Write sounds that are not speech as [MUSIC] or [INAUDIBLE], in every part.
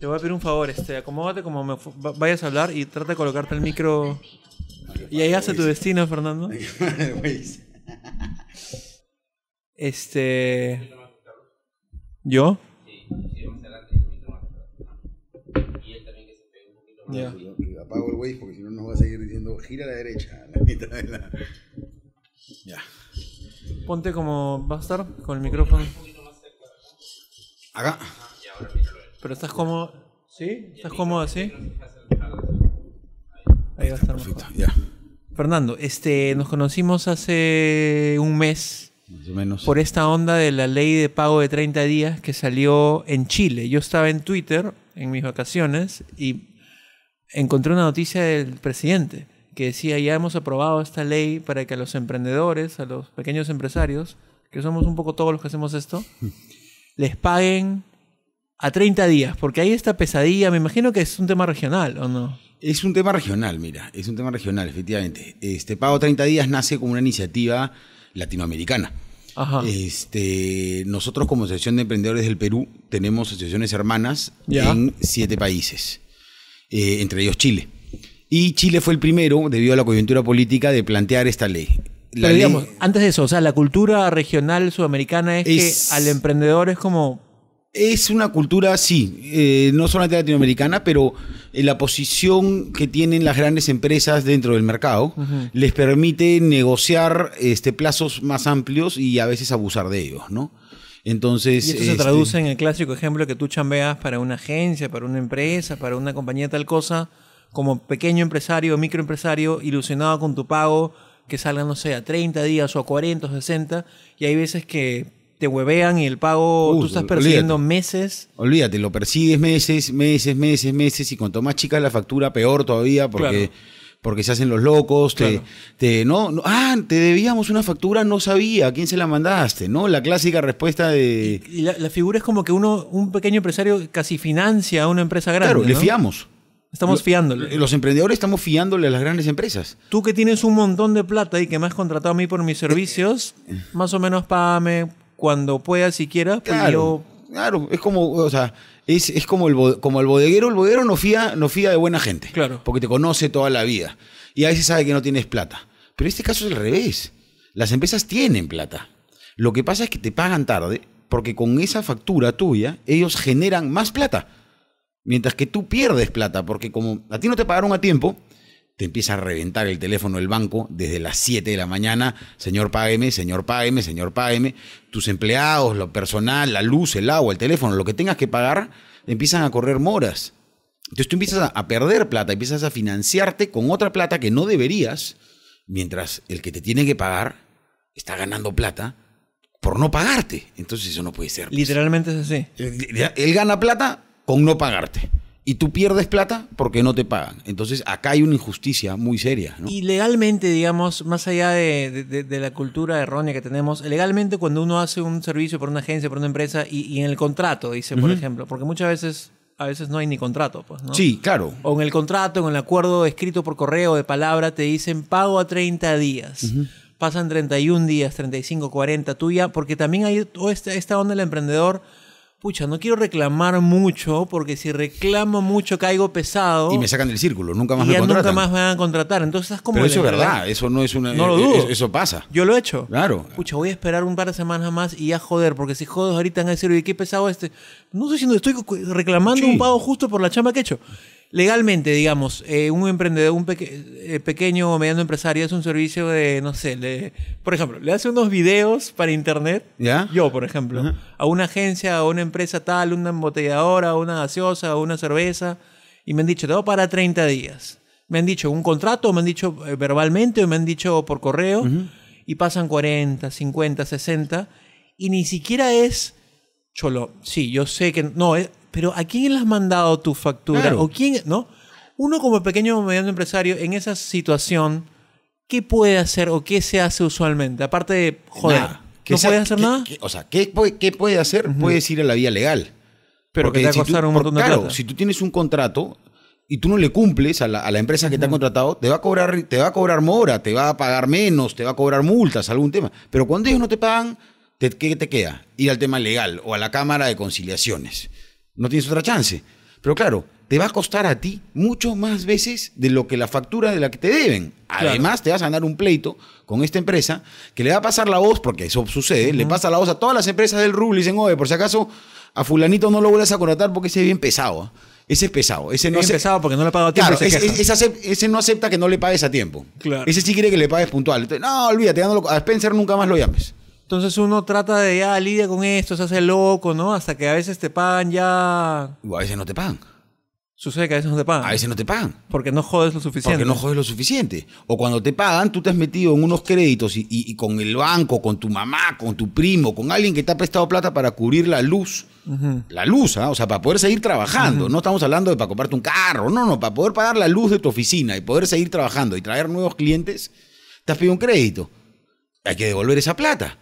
Te voy a pedir un favor, este, acomódate como me vayas a hablar y trata de colocarte el micro. Y ahí hace tu destino, Fernando. Este. ¿Yo? Ya. Apago el Waze porque si no nos va a seguir diciendo gira a la derecha. a la mitad de la- Ya. Ponte como va a estar con el micrófono. Acá. Pero estás cómodo. ¿Sí? ¿Estás cómodo así? Ahí va a estar mejor. Perfecto, ya. Fernando, este, nos conocimos hace un mes Más o menos. por esta onda de la ley de pago de 30 días que salió en Chile. Yo estaba en Twitter en mis vacaciones y encontré una noticia del presidente que decía ya hemos aprobado esta ley para que a los emprendedores, a los pequeños empresarios, que somos un poco todos los que hacemos esto, [LAUGHS] les paguen a 30 días, porque hay esta pesadilla, me imagino que es un tema regional, ¿o no? Es un tema regional, mira, es un tema regional, efectivamente. Este pago 30 días nace como una iniciativa latinoamericana. Ajá. Este, nosotros como Asociación de Emprendedores del Perú tenemos asociaciones hermanas Ya. en siete países, eh, entre ellos Chile. Y Chile fue el primero, debido a la coyuntura política, de plantear esta ley. Pero La ley- digamos, antes de eso, o sea, la cultura regional sudamericana es, Es- que al emprendedor es como... Es una cultura, sí, eh, no solamente latinoamericana, pero eh, la posición que tienen las grandes empresas dentro del mercado les permite negociar este, plazos más amplios y a veces abusar de ellos, ¿no? Entonces, Y esto se este, traduce en el clásico ejemplo que tú chambeas para una agencia, para una empresa, para una compañía tal cosa, como pequeño empresario microempresario, ilusionado con tu pago, que salgan, no sé, a 30 días o a 40 o 60, y hay veces que te huevean y el pago, tú estás olvídate. persiguiendo meses. Olvídate, lo persigues meses, meses, meses, meses, y cuanto más chica la factura, peor todavía, porque, Claro. porque se hacen los locos, te, Claro. te- no, no, ah, te debíamos una factura, no sabía, ¿a quién se la mandaste? ¿No? La clásica respuesta de, Y la, la figura es como que uno, un pequeño empresario casi financia a una empresa grande. claro, le fiamos. Estamos fiándole. Los emprendedores estamos fiándole a las grandes empresas. Tú que tienes un montón de plata y que me has contratado a mí por mis servicios, más o menos págame cuando puedas si quieras, pues Claro, yo... claro, es como, o sea, es, es como, el, como el bodeguero, el bodeguero no fía, no fía de buena gente. Claro. Porque te conoce toda la vida. Y a veces sabe que no tienes plata. Pero en este caso es al revés. Las empresas tienen plata. Lo que pasa es que te pagan tarde porque con esa factura tuya ellos generan más plata. Mientras que tú pierdes plata porque como a ti no te pagaron a tiempo, te empieza a reventar el teléfono del banco desde las 7 de la mañana, señor págueme, señor págueme, señor págueme, tus empleados, lo personal, la luz, el agua, el teléfono, lo que tengas que pagar, empiezan a correr moras. Entonces tú empiezas a, a perder plata, empiezas a financiarte con otra plata que no deberías, mientras el que te tiene que pagar está ganando plata por no pagarte. Entonces eso no puede ser. pues. Literalmente es así. Él él gana plata con no pagarte. Y tú pierdes plata porque no te pagan. Entonces acá hay una injusticia muy seria. ¿no? Y legalmente, digamos, más allá de, de- la cultura errónea que tenemos, legalmente cuando uno hace un servicio por una agencia, por una empresa, y, y en el contrato, dice, por ejemplo, porque muchas veces, a veces no hay ni contrato, pues, ¿no? Sí, claro. O en el contrato, en el acuerdo escrito por correo de palabra, te dicen pago a 30 días. Pasan 31 días, 35, 40, tuya, porque también hay toda esta onda del emprendedor. Pucha, no quiero reclamar mucho, porque si reclamo mucho caigo pesado Y me sacan del círculo, nunca más y me ya nunca contratan. más me van a contratar. Entonces estás como... Pero eso es verdad, eso no es una... No lo eh, dudo. Eso, eso pasa. Yo lo he hecho. Claro. Pucha, voy a esperar un par de semanas más y ya joder, porque si jodes ahorita van a decir, oye, qué pesado este. No estoy diciendo, estoy reclamando Sí. un pago justo por la chamba que he hecho. Legalmente, digamos, eh, un emprendedor, un peque- eh, pequeño o mediano empresario hace un servicio de, no sé, le, por ejemplo, le hace unos videos para internet. ¿Ya? Yo, por ejemplo, a una agencia, a una empresa tal, una embotelladora, una gaseosa, una cerveza, y me han dicho, te para 30 días. Me han dicho un contrato, me han dicho eh, verbalmente, o me han dicho por correo, y pasan 40, 50, 60, y ni siquiera es, cholo, sí, yo sé que, no, eh, pero ¿a quién le has mandado tu factura? Claro. ¿O quién, no? Uno como pequeño o mediano empresario, en esa situación, ¿qué puede hacer o qué se hace usualmente? Aparte de, joder, Nada. ¿no sea- puede hacer que- nada? que- o sea, ¿qué puede, qué puede hacer? Puedes ir a la vía legal. Pero que te va a si tú- costar un montón de claro, plata. si tú tienes un contrato y tú no le cumples a la, a la empresa que te ha contratado, te va a cobrar, te va a cobrar mora, te va a pagar menos, te va a cobrar multas, algún tema. Pero cuando ellos no te pagan, ¿qué te queda? Ir al tema legal o a la Cámara de Conciliaciones. No tienes otra chance. Pero claro, te va a costar a ti mucho más veces de lo que la factura de la que te deben. Además, te vas a ganar un pleito con esta empresa que le va a pasar la voz, porque eso sucede, le pasa la voz a todas las empresas del rublo y dicen, oye, por si acaso a fulanito no lo vuelvas a contratar porque ese es bien pesado. ¿ah? Ese es pesado. Ese no ace- pesado porque no le ha pagado a tiempo. Claro, ese, no acepta que no le pagues a tiempo. Claro. Ese sí quiere que le pagues puntual. Entonces, no, olvídate, a Spencer nunca más lo llames. Entonces uno trata de ya lidia con esto, se hace loco, ¿no? Hasta que a veces te pagan ya. O a veces no te pagan. Sucede que a veces no te pagan. A veces no te pagan. Porque no jodes lo suficiente. Porque no jodes lo suficiente. O cuando te pagan, tú te has metido en unos créditos y, y- y con el banco, con tu mamá, con tu primo, con alguien que te ha prestado plata para cubrir la luz. La luz, ¿ah? o sea, para poder seguir trabajando. No estamos hablando de para comprarte un carro, no, no, para poder pagar la luz de tu oficina y poder seguir trabajando y traer nuevos clientes, te has pedido un crédito. Hay que devolver esa plata.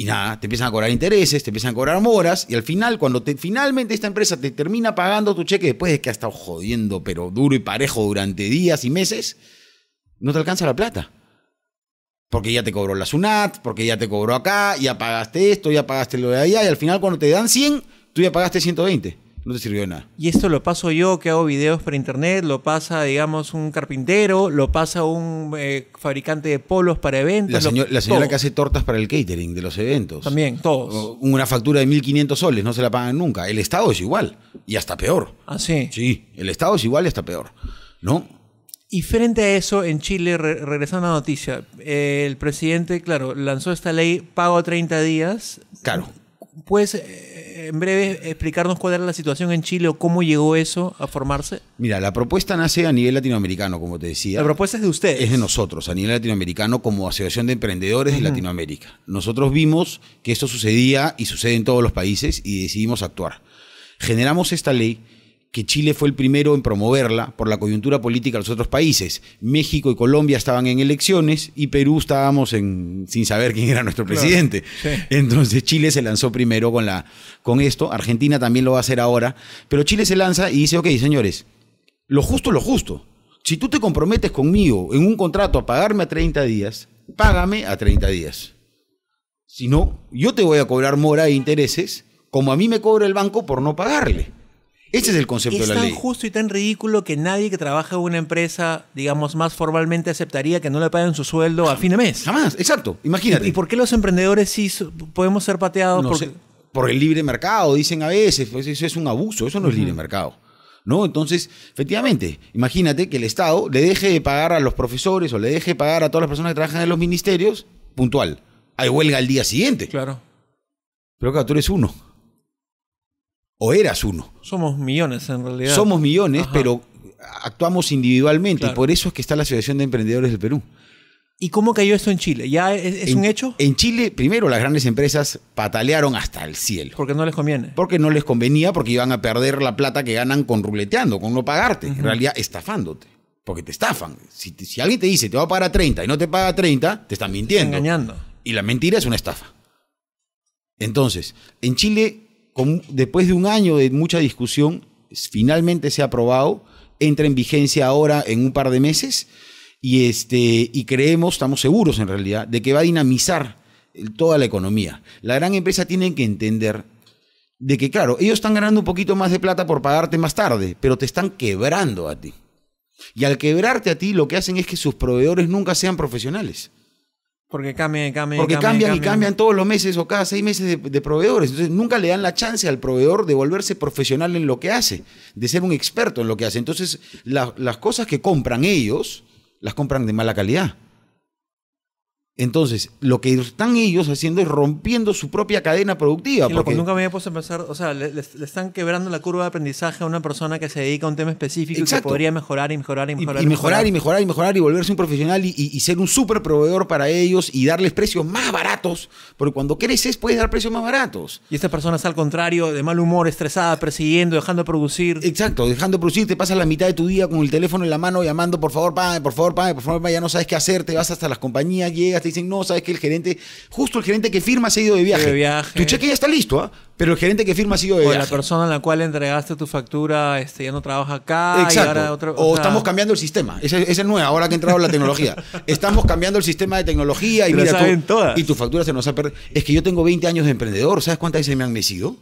Y nada, te empiezan a cobrar intereses, te empiezan a cobrar moras, y al final, cuando te, finalmente esta empresa te termina pagando tu cheque después de que ha estado jodiendo, pero duro y parejo durante días y meses, no te alcanza la plata. Porque ya te cobró la SUNAT, porque ya te cobró acá, ya pagaste esto, ya pagaste lo de allá, y al final cuando te dan 100, tú ya pagaste 120. No te sirvió de nada. Y esto lo paso yo que hago videos por internet, lo pasa, digamos, un carpintero, lo pasa un eh, fabricante de polos para eventos. La, lo- señor- la señora todo. que hace tortas para el catering de los eventos. También, todos. Una factura de 1.500 soles, no se la pagan nunca. El Estado es igual, y hasta peor. Así. Sí, el Estado es igual y hasta peor. ¿No? Y frente a eso, en Chile, re- regresando a la noticia, eh, el presidente, claro, lanzó esta ley pago a 30 días. Claro. ¿Puedes eh, en breve explicarnos cuál era la situación en Chile o cómo llegó eso a formarse? Mira, la propuesta nace a nivel latinoamericano, como te decía. La propuesta es de ustedes. es de nosotros, a nivel latinoamericano, como Asociación de Emprendedores de Latinoamérica. Nosotros vimos que esto sucedía y sucede en todos los países y decidimos actuar. Generamos esta ley que Chile fue el primero en promoverla por la coyuntura política de los otros países. México y Colombia estaban en elecciones y Perú estábamos en, sin saber quién era nuestro Claro, presidente. sí. Entonces Chile se lanzó primero con, la, con esto, Argentina también lo va a hacer ahora, pero Chile se lanza y dice, ok, señores, lo justo es lo justo. Si tú te comprometes conmigo en un contrato a pagarme a 30 días, págame a 30 días. Si no, yo te voy a cobrar mora e intereses como a mí me cobra el banco por no pagarle. Ese es el concepto Es de la tan ley. justo y tan ridículo que nadie que trabaja en una empresa, digamos, más formalmente aceptaría que no le paguen su sueldo a fin de mes. Jamás, exacto. Imagínate. ¿Y por qué los emprendedores sí podemos ser pateados? No Porque- sé, por el libre mercado, dicen a veces, pues eso es un abuso, eso no es libre mercado. ¿No? Entonces, efectivamente, imagínate que el Estado le deje de pagar a los profesores o le deje de pagar a todas las personas que trabajan en los ministerios, puntual. Hay huelga al día siguiente. Claro. Pero claro, tú eres uno. O eras uno. Somos millones en realidad. Somos millones, Ajá. pero actuamos individualmente. Claro. Y por eso es que está la Asociación de Emprendedores del Perú. ¿Y cómo cayó esto en Chile? ¿Ya es, es En- un hecho? En Chile, primero, las grandes empresas patalearon hasta el cielo. Porque no les conviene. Porque no les convenía, porque iban a perder la plata que ganan con ruleteando, con no pagarte. En realidad, estafándote. Porque te estafan. Si, te- si alguien te dice te va a pagar a 30 y no te paga a 30, te están mintiendo. Engañando. Y la mentira es una estafa. Entonces, en Chile, después de un año de mucha discusión, finalmente se ha aprobado, entra en vigencia ahora en un par de meses y, este, y creemos, estamos seguros en realidad, de que va a dinamizar toda la economía. La gran empresa tiene que entender de que, claro, ellos están ganando un poquito más de plata por pagarte más tarde, pero te están quebrando a ti. Y al quebrarte a ti, lo que hacen es que sus proveedores nunca sean profesionales. Porque cambian, cambian, Porque cambian, cambian, y cambian todos los meses o cada seis meses de, de proveedores. Entonces nunca le dan la chance al proveedor de volverse profesional en lo que hace, de ser un experto en lo que hace. Entonces la- las cosas que compran ellos, las compran de mala calidad. Entonces, lo que están ellos haciendo es rompiendo su propia cadena productiva. Y loco, porque- nunca me había puesto a pensar, o sea, le, le- le están quebrando la curva de aprendizaje a una persona que se dedica a un tema específico y Exacto. que podría mejorar y mejorar y y, mejorar. y mejorar y mejorar y mejorar y volverse un profesional y, y- y ser un súper proveedor para ellos y darles precios más baratos, porque cuando creces puedes dar precios más baratos. Y esta persona está al contrario, de mal humor, estresada, persiguiendo, dejando de producir. Exacto, dejando de producir, te pasas la mitad de tu día con el teléfono en la mano llamando, por favor, pague, por favor, pague, por favor, pague, ya no sabes qué hacer, te vas hasta las compañías, llegas, te dicen, no, sabes que el gerente, justo el gerente que firma se ha ido de viaje. de viaje. Tu cheque ya está listo, ¿ah? Pero el gerente que firma ha ido de O la persona a la cual entregaste tu factura este, ya no trabaja acá. Y Exacto. ahora otro, o sea, estamos cambiando el sistema. Esa esa es nueva, ahora que ha entrado la tecnología. [LAUGHS] Estamos cambiando el sistema de tecnología y la mira, tú- saben todas. y tu factura se nos ha perdido. Es que yo tengo 20 años de emprendedor, ¿sabes cuántas veces me han mecido?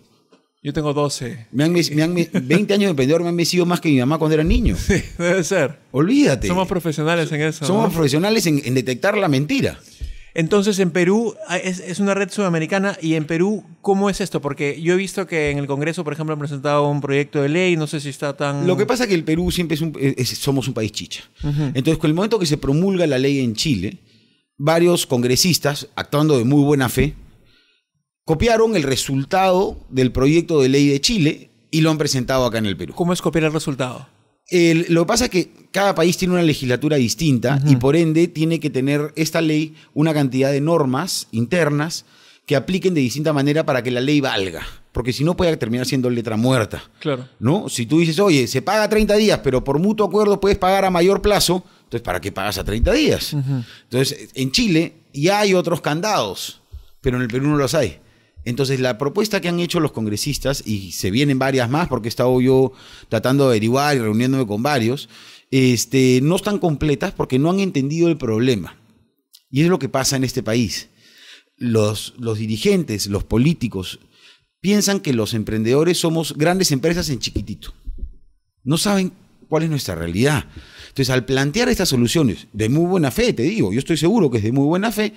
Yo tengo 12. Me han, me han me- 20 años de emprendedor me han mecido más que mi mamá cuando era niño. [LAUGHS] Sí, debe ser. Olvídate. Somos profesionales en eso. Somos ¿no? profesionales en, en detectar la mentira. Entonces, en Perú ah, es, es una red sudamericana y en Perú, ¿cómo es esto? Porque yo he visto que en el Congreso, por ejemplo, han presentado un proyecto de ley, no sé si está tan... Lo que pasa es que el Perú siempre es un, es- somos un país chicha. Entonces, con el momento que se promulga la ley en Chile, varios congresistas, actuando de muy buena fe, copiaron el resultado del proyecto de ley de Chile y lo han presentado acá en el Perú. ¿Cómo es copiar el resultado? El- lo que pasa es que cada país tiene una legislatura distinta y por ende tiene que tener esta ley una cantidad de normas internas que apliquen de distinta manera para que la ley valga. Porque si no puede terminar siendo letra muerta. Claro. ¿no? Si tú dices, oye, se paga 30 días, pero por mutuo acuerdo puedes pagar a mayor plazo, entonces ¿para qué pagas a 30 días? Entonces, en Chile ya hay otros candados, pero en el Perú no los hay. Entonces, la propuesta que han hecho los congresistas, y se vienen varias más, porque he estado yo tratando de averiguar y reuniéndome con varios, este, no están completas porque no han entendido el problema. Y es lo que pasa en este país. Los, los dirigentes, los políticos, piensan que los emprendedores somos grandes empresas en chiquitito. No saben cuál es nuestra realidad. Entonces, al plantear estas soluciones de muy buena fe, te digo, yo estoy seguro que es de muy buena fe,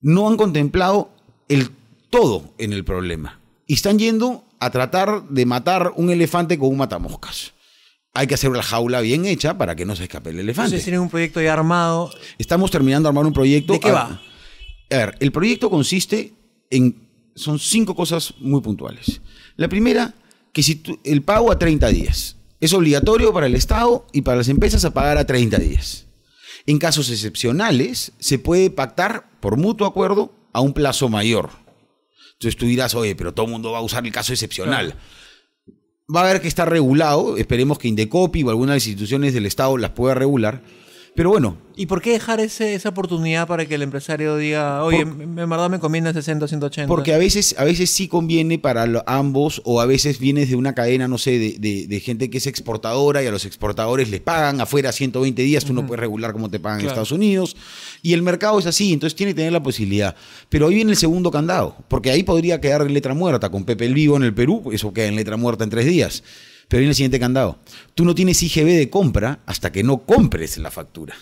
no han contemplado el todo en el problema. Y están yendo a tratar de matar un elefante con un matamoscas. Hay que hacer la jaula bien hecha para que no se escape el elefante. Entonces tienen un proyecto ya armado. Estamos terminando de armar un proyecto. ¿De qué A- va? A ver, el proyecto consiste en. Son cinco cosas muy puntuales. La primera, que si tú- el pago a 30 días. Es obligatorio para el Estado y para las empresas a pagar a 30 días. En casos excepcionales, se puede pactar por mutuo acuerdo a un plazo mayor. Entonces tú dirás, oye, pero todo el mundo va a usar el caso excepcional. Va a haber que estar regulado. Esperemos que Indecopi o algunas instituciones del Estado las pueda regular. Pero bueno, ¿Y por qué dejar ese- esa oportunidad para que el empresario diga, oye, Por- en verdad me conviene 60, 180? Porque a veces, a veces sí conviene para lo- ambos, o a veces vienes de una cadena, no sé, de, de- de gente que es exportadora y a los exportadores les pagan afuera 120 días, tú no puedes regular cómo te pagan en. Estados Unidos. Y el mercado es así, entonces tiene que tener la posibilidad. Pero ahí viene el segundo candado, porque ahí podría quedar en letra muerta. Con Pepe el Vivo en el Perú, eso queda en letra muerta en tres días. Pero viene el siguiente candado. Tú no tienes IGB de compra hasta que no compres la factura.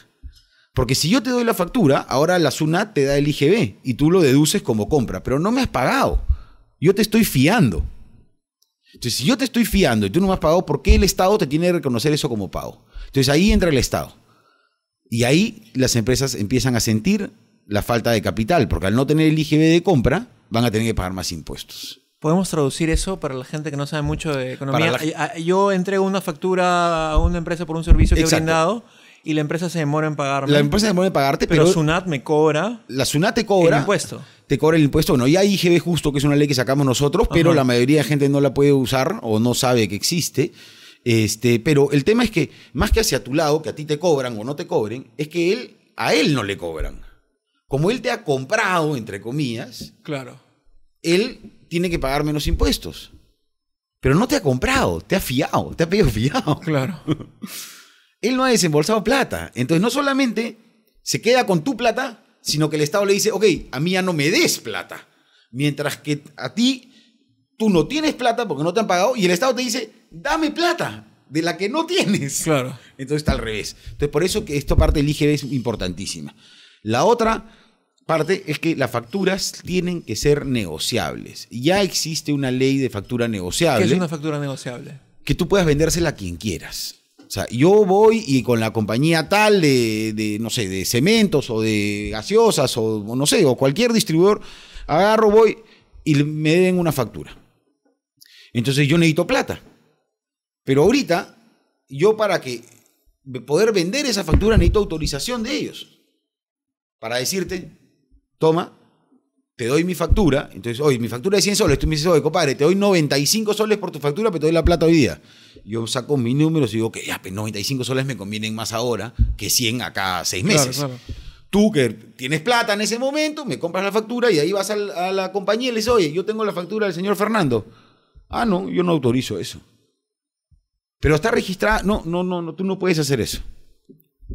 Porque si yo te doy la factura, ahora la SUNAT te da el IGB y tú lo deduces como compra, pero no me has pagado. Yo te estoy fiando. Entonces, si yo te estoy fiando y tú no me has pagado, ¿por qué el Estado te tiene que reconocer eso como pago? Entonces ahí entra el Estado. Y ahí las empresas empiezan a sentir la falta de capital, porque al no tener el IGB de compra, van a tener que pagar más impuestos. ¿Podemos traducir eso para la gente que no sabe mucho de economía? La- Yo entrego una factura a una empresa por un servicio que he Exacto. brindado y la empresa se demora en pagarme. La empresa demora en pagarte, pero pero, Sunat me cobra la SUNAT te cobra. el impuesto. te cobra el impuesto. Bueno, ya hay IGB justo, que es una ley que sacamos nosotros, pero Ajá. la mayoría de gente no la puede usar o no sabe que existe. Este, pero el tema es que, más que hacia tu lado, que a ti te cobran o no te cobren, es que él, a él no le cobran. Como él te ha comprado, entre comillas, Claro. él tiene que pagar menos impuestos. Pero no te ha comprado, te ha fiado, te ha pedido fiado. [LAUGHS] Claro. [LAUGHS] Él no ha desembolsado plata. Entonces, no solamente se queda con tu plata, sino que el Estado le dice, ok, a mí ya no me des plata. Mientras que a ti, tú no tienes plata porque no te han pagado y el Estado te dice, dame plata de la que no tienes. Claro. Entonces está al revés. Entonces, por eso que esta parte del IGB es importantísima. La otra parte es que las facturas tienen que ser negociables. Ya existe una ley de factura ¿Qué negociable es una factura negociable? que tú puedas vendérsela a quien quieras. O sea, yo voy y con la compañía tal de, de, no sé, de cementos o de gaseosas o, o no sé, o cualquier distribuidor, agarro, voy y me den una factura. Entonces yo necesito plata. Pero ahorita, yo para que poder vender esa factura necesito autorización de ellos. Para decirte, toma, te doy mi factura. Entonces, oye, mi factura es 100 soles. Tú me dices, oye, compadre, te doy 95 soles por tu factura, pero te doy la plata hoy día. Yo saco mis números y digo que ya, pues 95 soles me convienen más ahora que 100 acá seis Claro, meses. claro. Tú que tienes plata en ese momento, me compras la factura y ahí vas a la compañía y le dices, oye, yo tengo la factura del señor Fernando. Ah, no, yo no autorizo eso. Pero está registrada. No, no, no, no, tú no puedes hacer eso.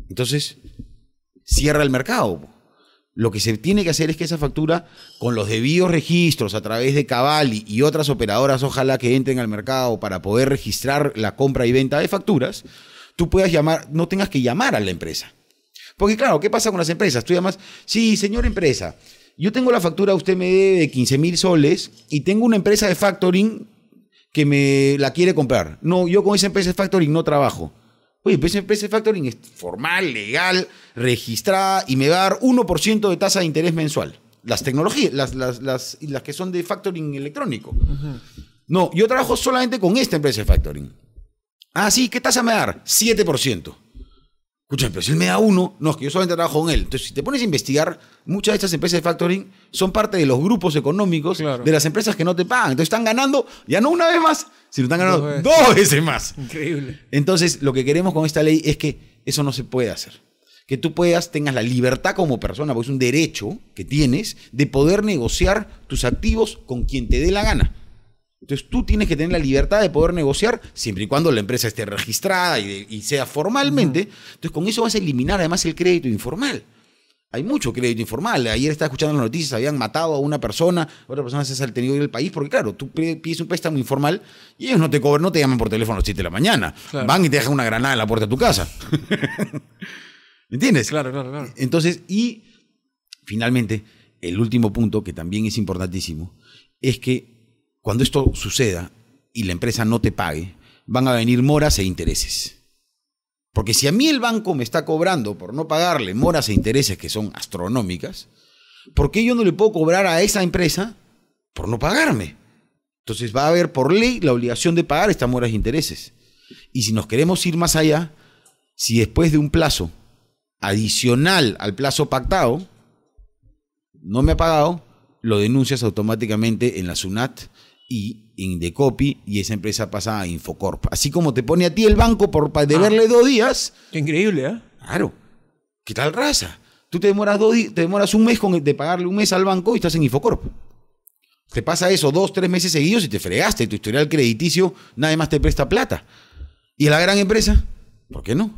Entonces, cierra el mercado. Lo que se tiene que hacer es que esa factura, con los debidos registros a través de Cavalli y otras operadoras, ojalá que entren al mercado para poder registrar la compra y venta de facturas, tú puedas llamar, no tengas que llamar a la empresa. Porque claro, ¿qué pasa con las empresas? Tú llamas, sí, señor empresa, yo tengo la factura, usted me debe de 15 mil soles y tengo una empresa de factoring que me la quiere comprar. No, yo con esa empresa de factoring no trabajo. Oye, pues empresa de factoring es formal, legal, registrada y me va a dar 1% de tasa de interés mensual. Las tecnologías, las, las, las, las que son de factoring electrónico. No, yo trabajo solamente con esta empresa de factoring. Ah, sí, ¿qué tasa me va a dar? 7%. Escúchame, pero si él me da uno, no, es que yo solamente trabajo con él. Entonces, si te pones a investigar, muchas de estas empresas de factoring son parte de los grupos económicos Claro. de las empresas que no te pagan. Entonces, están ganando ya no una vez más, sino están ganando Dos dos veces. veces, más. Increíble. Entonces, lo que queremos con esta ley es que eso no se puede hacer. Que tú puedas, tengas la libertad como persona, porque es un derecho que tienes de poder negociar tus activos con quien te dé la gana. Entonces tú tienes que tener la libertad de poder negociar siempre y cuando la empresa esté registrada y, sea formalmente. Entonces con eso vas a eliminar además el crédito informal. Hay mucho crédito informal. Ayer estaba escuchando las noticias, habían matado a una persona, otra persona se ha tenido del país, porque claro, tú pides un préstamo informal y ellos no te cobran, no te llaman por teléfono a las 7 de la mañana. Claro. Van y te dejan una granada en la puerta de tu casa. [LAUGHS] ¿Entiendes? Claro, claro, claro. Entonces, y finalmente, el último punto que también es importantísimo, es que cuando esto suceda y la empresa no te pague, van a venir moras e intereses. Porque si a mí el banco me está cobrando por no pagarle moras e intereses que son astronómicas, ¿por qué yo no le puedo cobrar a esa empresa por no pagarme? Entonces va a haber por ley la obligación de pagar estas moras e intereses. Y si nos queremos ir más allá, si después de un plazo adicional al plazo pactado, no me ha pagado, lo denuncias automáticamente en la SUNAT y en Indecopi y esa empresa pasa a Infocorp. Así como te pone a ti el banco por pa- deberle dos días, Qué increíble, ¿eh? claro, ¿qué tal raza? Tú te demoras, dos te demoras un mes con, de pagarle un mes al banco y estás en Infocorp. Te pasa eso dos, tres meses seguidos y te fregaste. Tu historial crediticio nadie más te presta plata. ¿Y a la gran empresa? ¿Por qué no?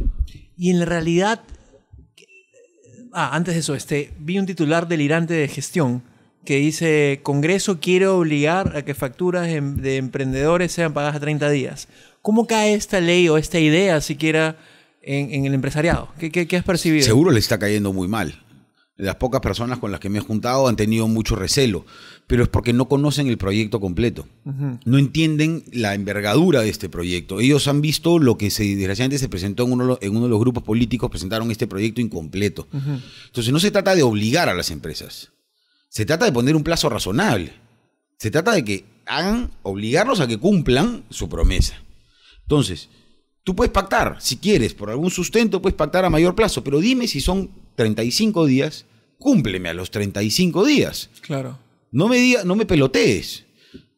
Y en la realidad, ah, antes de eso, este, vi un titular delirante de gestión que dice, Congreso quiere obligar a que facturas em- de emprendedores sean pagadas a 30 días. ¿Cómo cae esta ley o esta idea siquiera en, en el empresariado? ¿Qué, qué- qué has percibido? Seguro le está cayendo muy mal. Las pocas personas con las que me he juntado han tenido mucho recelo, pero es porque no conocen el proyecto completo. No entienden la envergadura de este proyecto. Ellos han visto lo que se, desgraciadamente se presentó en uno, en uno de los grupos políticos, presentaron este proyecto incompleto. Entonces no se trata de obligar a las empresas, se trata de poner un plazo razonable. Se trata de que hagan, obligarlos a que cumplan su promesa. Entonces, tú puedes pactar, si quieres, por algún sustento, puedes pactar a mayor plazo, pero dime si son 35 días, cúmpleme a los 35 días. Claro. No me, diga, no me pelotees.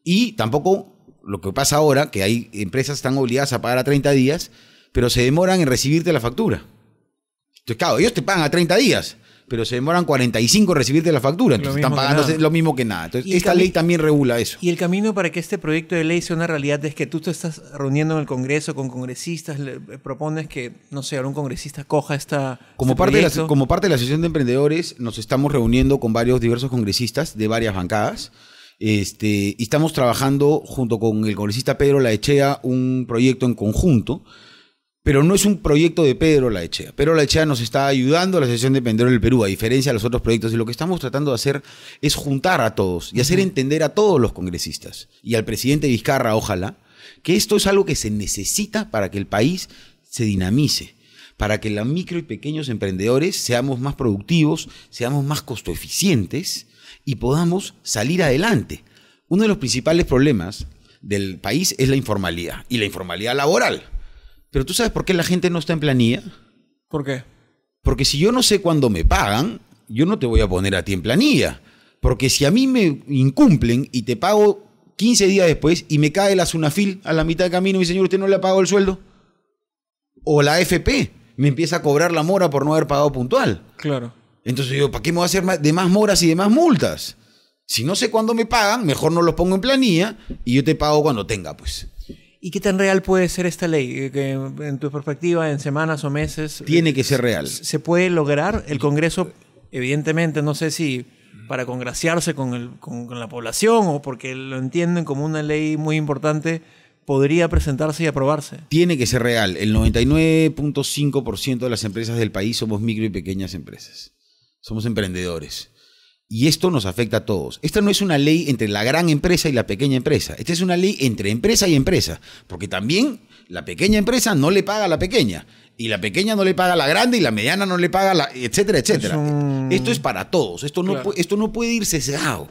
Y tampoco lo que pasa ahora, que hay empresas que están obligadas a pagar a 30 días, pero se demoran en recibirte la factura. Entonces, claro, ellos te pagan a 30 días, pero se demoran 45 en recibirte la factura. Entonces están pagando lo mismo que nada. Entonces, esta ley también regula eso. Y el camino para que este proyecto de ley sea una realidad es que tú te estás reuniendo en el Congreso con congresistas, le propones que, no sé, algún congresista coja esta... Como, este parte de la, como parte de la Asociación de Emprendedores, nos estamos reuniendo con varios diversos congresistas de varias bancadas. Este, y estamos trabajando junto con el congresista Pedro Laechea un proyecto en conjunto, pero no es un proyecto de Pedro Laechea. Pedro Laechea nos está ayudando a la Asociación de Emprendedores del Perú, a diferencia de los otros proyectos. Y lo que estamos tratando de hacer es juntar a todos y hacer entender a todos los congresistas y al presidente Vizcarra, ojalá, que esto es algo que se necesita para que el país se dinamice para que los micro y pequeños emprendedores seamos más productivos, seamos más costo eficientes y podamos salir adelante. Uno de los principales problemas del país es la informalidad y la informalidad laboral. Pero tú sabes por qué la gente no está en planilla? ¿Por qué? Porque si yo no sé cuándo me pagan, yo no te voy a poner a ti en planilla. Porque si a mí me incumplen y te pago 15 días después y me cae la Sunafil a la mitad de camino y señor, usted no le ha pagado el sueldo. O la AFP me empieza a cobrar la mora por no haber pagado puntual. Claro. Entonces yo, ¿para qué me voy a hacer de más moras y de más multas? Si no sé cuándo me pagan, mejor no los pongo en planilla y yo te pago cuando tenga, pues. ¿Y qué tan real puede ser esta ley? Eh, Que en tu perspectiva, en semanas o meses, Tiene que ser real. ¿se puede lograr? ¿El Congreso evidentemente, no sé si para congraciarse con, el, con, con la población o porque lo entienden como una ley muy importante, podría presentarse y aprobarse. Tiene que ser real. El 99.5% de las empresas del país somos micro y pequeñas empresas. Somos emprendedores. Y esto nos afecta a todos. Esta no es una ley entre la gran empresa y la pequeña empresa. Esta es una ley entre empresa y empresa. Porque también la pequeña empresa no le paga a la pequeña. Y la pequeña no le paga a la grande y la mediana no le paga a la... etcétera, etcétera. Esto es para todos. Esto no, Claro. esto no puede ir sesgado.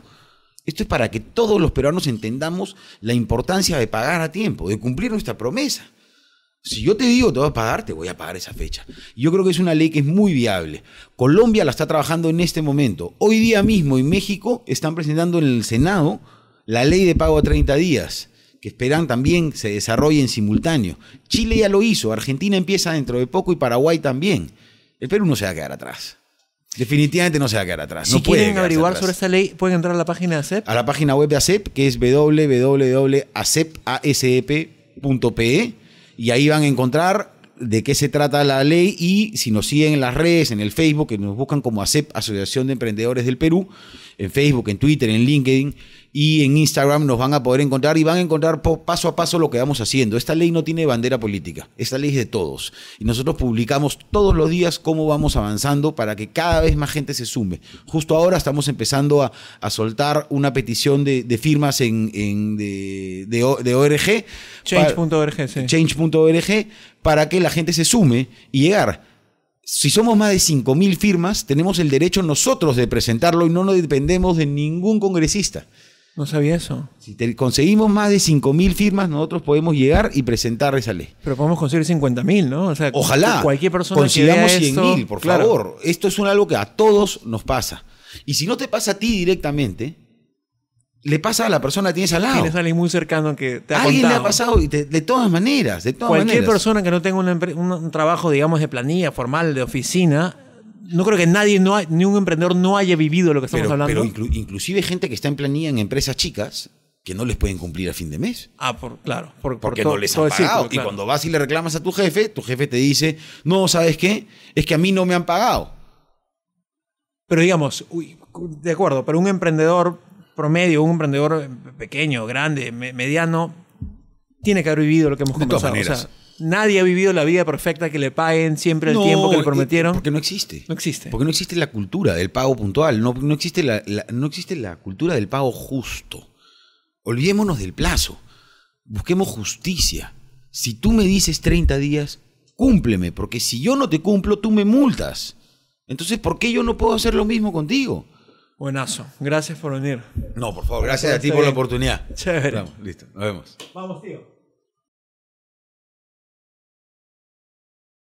Esto es para que todos los peruanos entendamos la importancia de pagar a tiempo, de cumplir nuestra promesa. Si yo te digo te voy a pagar, te voy a pagar esa fecha. Yo creo que es una ley que es muy viable. Colombia la está trabajando en este momento. Hoy día mismo en México están presentando en el Senado la ley de pago a 30 días, que esperan también se desarrolle en simultáneo. Chile ya lo hizo, Argentina empieza dentro de poco y Paraguay también. El Perú no se va a quedar atrás. Definitivamente no se va a quedar atrás. Si no quieren averiguar atrás sobre esta ley, pueden entrar a la página de ACEP. a la página web de ASEP, que es www.asep.pe, y ahí van a encontrar de qué se trata la ley y si nos siguen en las redes, en el Facebook, que nos buscan como ASEP, Asociación de Emprendedores del Perú, en Facebook, en Twitter, en LinkedIn y en Instagram nos van a poder encontrar y van a encontrar paso a paso lo que vamos haciendo. Esta ley no tiene bandera política, esta ley es de todos. Y nosotros publicamos todos los días cómo vamos avanzando para que cada vez más gente se sume. Justo ahora estamos empezando a, a soltar una petición de, de firmas en, en- de, de ORG. Change.org, sí. change.org para que la gente se sume y llegar. Si somos más de 5.000 firmas, tenemos el derecho nosotros de presentarlo y no nos dependemos de ningún congresista. No sabía eso. Si te- conseguimos más de 5.000 firmas, nosotros podemos llegar y presentar esa ley. Pero podemos conseguir 50.000, ¿no? O sea, Ojalá cualquier persona consigamos que vea 100.000, esto, por claro. favor. Esto es un algo que a todos nos pasa. Y si no te pasa a ti directamente, le pasa a la persona que tienes al lado. Tienes a alguien muy cercano que te ha A alguien le ha pasado y te- de todas maneras, de todas Cualquier maneras. persona que no tenga una empre- un, un trabajo, digamos, de planilla formal, de oficina, no creo que nadie, no hay- ni un emprendedor no haya vivido lo que estamos pero, hablando. pero inclu- inclusive gente que está en planilla en empresas chicas que no les pueden cumplir a fin de mes. ah, por, claro. Por, por Porque no les han ciclo, pagado. claro. Y cuando vas y le reclamas a tu jefe, tu jefe te dice, no, ¿sabes qué? Es que a mí no me han pagado. Pero digamos, uy, de acuerdo, pero un emprendedor promedio, un emprendedor pequeño, grande, me- mediano, tiene que haber vivido lo que hemos De todas. O sea. Nadie ha vivido la vida perfecta que le paguen siempre el tiempo que le prometieron. Porque no existe. No existe. Porque no existe la cultura del pago puntual. No, no existe la, la- no existe la cultura del pago justo. Olvidémonos del plazo. Busquemos justicia. Si tú me dices 30 días, cúmpleme. Porque si yo no te cumplo, tú me multas. Entonces, ¿por qué yo no puedo hacer lo mismo contigo? Buenazo. Gracias por venir. No, por favor, gracias a ti por la oportunidad. Chévere. Vamos, listo, nos vemos. Vamos, tío.